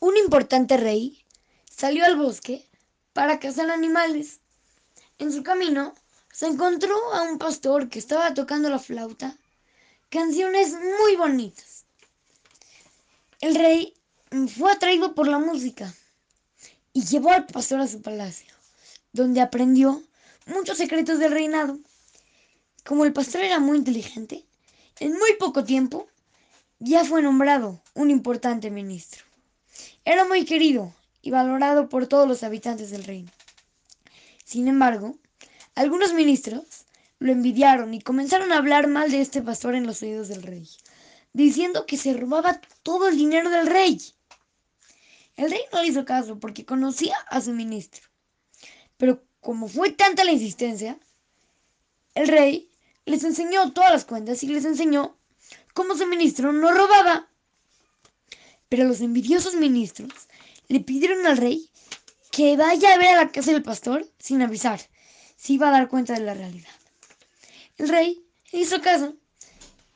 Un importante rey salió al bosque para cazar animales. En su camino se encontró a un pastor que estaba tocando la flauta, canciones muy bonitas. El rey fue atraído por la música y llevó al pastor a su palacio, donde aprendió muchos secretos del reinado. Como el pastor era muy inteligente, en muy poco tiempo ya fue nombrado un importante ministro. Era muy querido y valorado por todos los habitantes del reino. Sin embargo, algunos ministros lo envidiaron y comenzaron a hablar mal de este pastor en los oídos del rey, diciendo que se robaba todo el dinero del rey. El rey no le hizo caso porque conocía a su ministro. Pero como fue tanta la insistencia, el rey les enseñó todas las cuentas y les enseñó cómo su ministro no robaba. Pero los envidiosos ministros le pidieron al rey que vaya a ver a la casa del pastor sin avisar, si iba a dar cuenta de la realidad. El rey hizo caso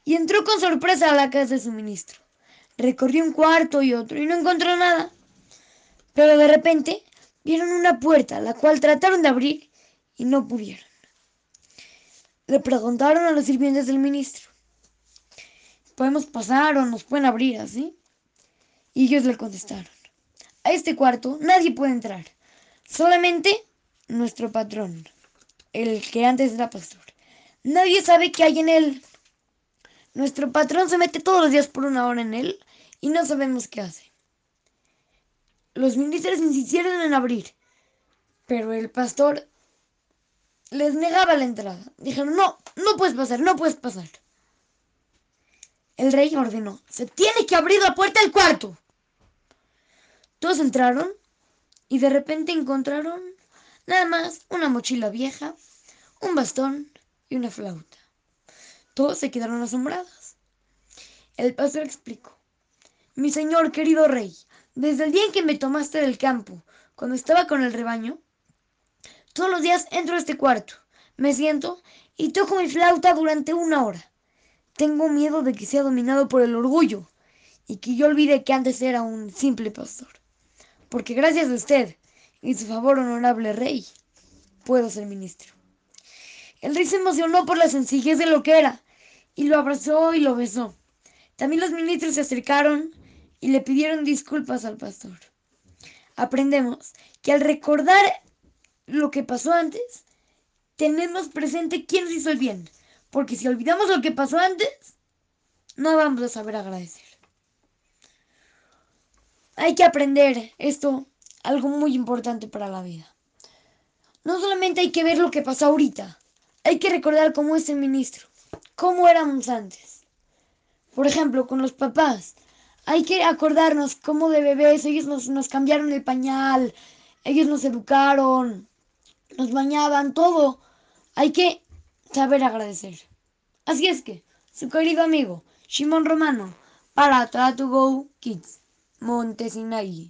y entró con sorpresa a la casa de su ministro. Recorrió un cuarto y otro y no encontró nada. Pero de repente vieron una puerta, la cual trataron de abrir y no pudieron. Le preguntaron a los sirvientes del ministro, ¿podemos pasar o nos pueden abrir así? Y ellos le contestaron, a este cuarto nadie puede entrar, solamente nuestro patrón, el que antes era pastor. Nadie sabe qué hay en él. Nuestro patrón se mete todos los días por una hora en él y no sabemos qué hace. Los ministros insistieron en abrir, pero el pastor les negaba la entrada. Dijeron, no, no puedes pasar, no puedes pasar. El rey ordenó, se tiene que abrir la puerta del cuarto. Todos entraron y de repente encontraron nada más una mochila vieja, un bastón y una flauta. Todos se quedaron asombrados. El pastor explicó, mi señor querido rey, desde el día en que me tomaste del campo, cuando estaba con el rebaño, todos los días entro a este cuarto, me siento y toco mi flauta durante una hora. Tengo miedo de que sea dominado por el orgullo y que yo olvide que antes era un simple pastor. Porque gracias a usted y su favor, honorable rey, puedo ser ministro. El rey se emocionó por la sencillez de lo que era y lo abrazó y lo besó. También los ministros se acercaron y le pidieron disculpas al pastor. Aprendemos que al recordar lo que pasó antes, tenemos presente quién nos hizo el bien, porque si olvidamos lo que pasó antes, no vamos a saber agradecer. Hay que aprender esto, algo muy importante para la vida. No solamente hay que ver lo que pasó ahorita, hay que recordar cómo es el ministro, cómo éramos antes. Por ejemplo, con los papás, hay que acordarnos cómo de bebés ellos nos, cambiaron el pañal, ellos nos educaron, nos bañaban, todo. Hay que saber agradecer. Así es que, su querido amigo, Shimon Romano, para Try to Go Kids, Montesinagui.